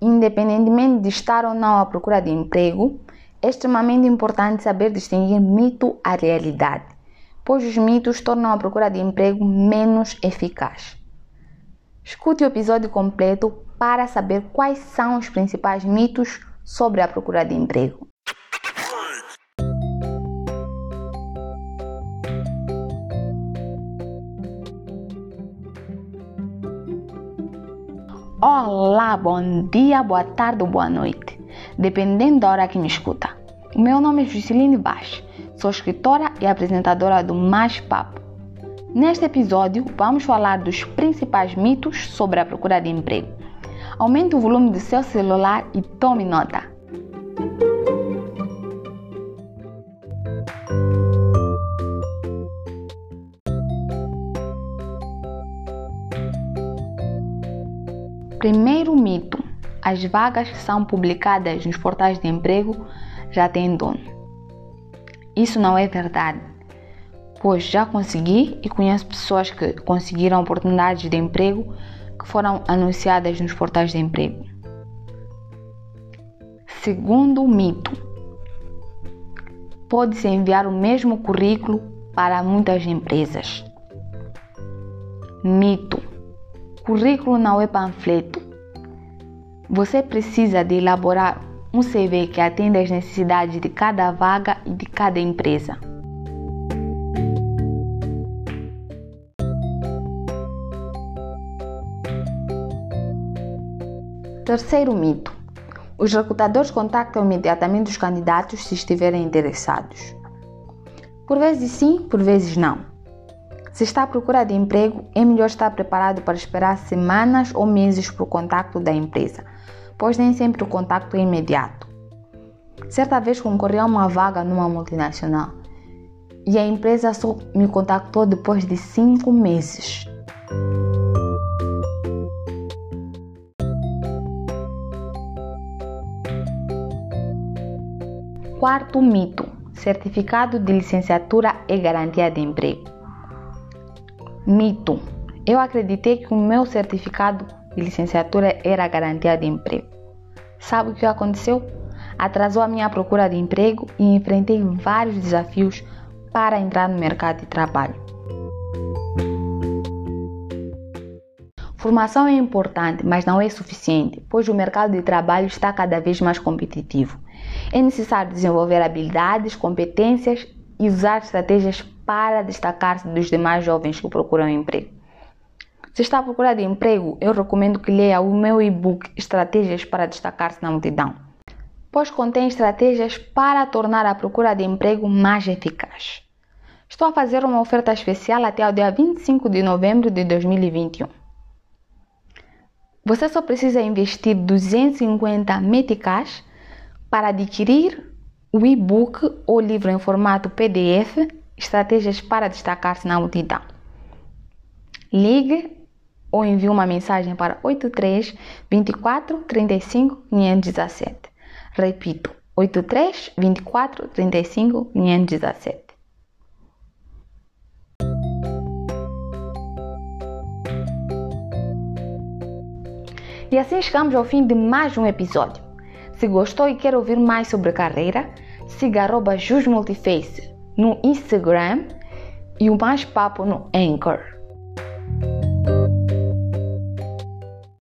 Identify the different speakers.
Speaker 1: Independentemente de estar ou não à procura de emprego, é extremamente importante saber distinguir mito à realidade, pois os mitos tornam a procura de emprego menos eficaz. Escute o episódio completo para saber quais são os principais mitos sobre a procura de emprego. Olá, bom dia, boa tarde ou boa noite, dependendo da hora que me escuta. Meu nome é Jusceline Baix, sou escritora e apresentadora do Mais Papo. Neste episódio, vamos falar dos principais mitos sobre a procura de emprego. Aumente o volume do seu celular e tome nota. Primeiro mito: as vagas que são publicadas nos portais de emprego já têm dono. Isso não é verdade, pois já consegui e conheço pessoas que conseguiram oportunidades de emprego que foram anunciadas nos portais de emprego. Segundo mito: pode-se enviar o mesmo currículo para muitas empresas. Mito Currículo não é panfleto. Você precisa de elaborar um CV que atenda às necessidades de cada vaga e de cada empresa. Terceiro mito: os recrutadores contactam imediatamente os candidatos se estiverem interessados. Por vezes sim, por vezes não. Se está à procura de emprego, é melhor estar preparado para esperar semanas ou meses para o contato da empresa, pois nem sempre o contato é imediato. Certa vez concorri a uma vaga numa multinacional e a empresa só me contactou depois de cinco meses. Quarto mito: certificado de licenciatura é garantia de emprego. Mito. Eu acreditei que o meu certificado de licenciatura era garantia de emprego. Sabe o que aconteceu? Atrasou a minha procura de emprego e enfrentei vários desafios para entrar no mercado de trabalho. Formação é importante, mas não é suficiente, pois o mercado de trabalho está cada vez mais competitivo. É necessário desenvolver habilidades, competências e usar estratégias para destacar-se dos demais jovens que procuram emprego. Se está à procura de emprego, eu recomendo que leia o meu e-book Estratégias para Destacar-se na Multidão, pois contém estratégias para tornar a procura de emprego mais eficaz. Estou a fazer uma oferta especial até o dia 25 de novembro de 2021. Você só precisa investir 250 meticais para adquirir o e-book ou livro em formato PDF Estratégias para destacar-se na multidão. Ligue ou envie uma mensagem para 83 24 35 517. Repito, 83 24 35 517. E assim chegamos ao fim de mais um episódio. Se gostou e quer ouvir mais sobre carreira, siga arroba Multiface no Instagram e o Mais Papo no Anchor.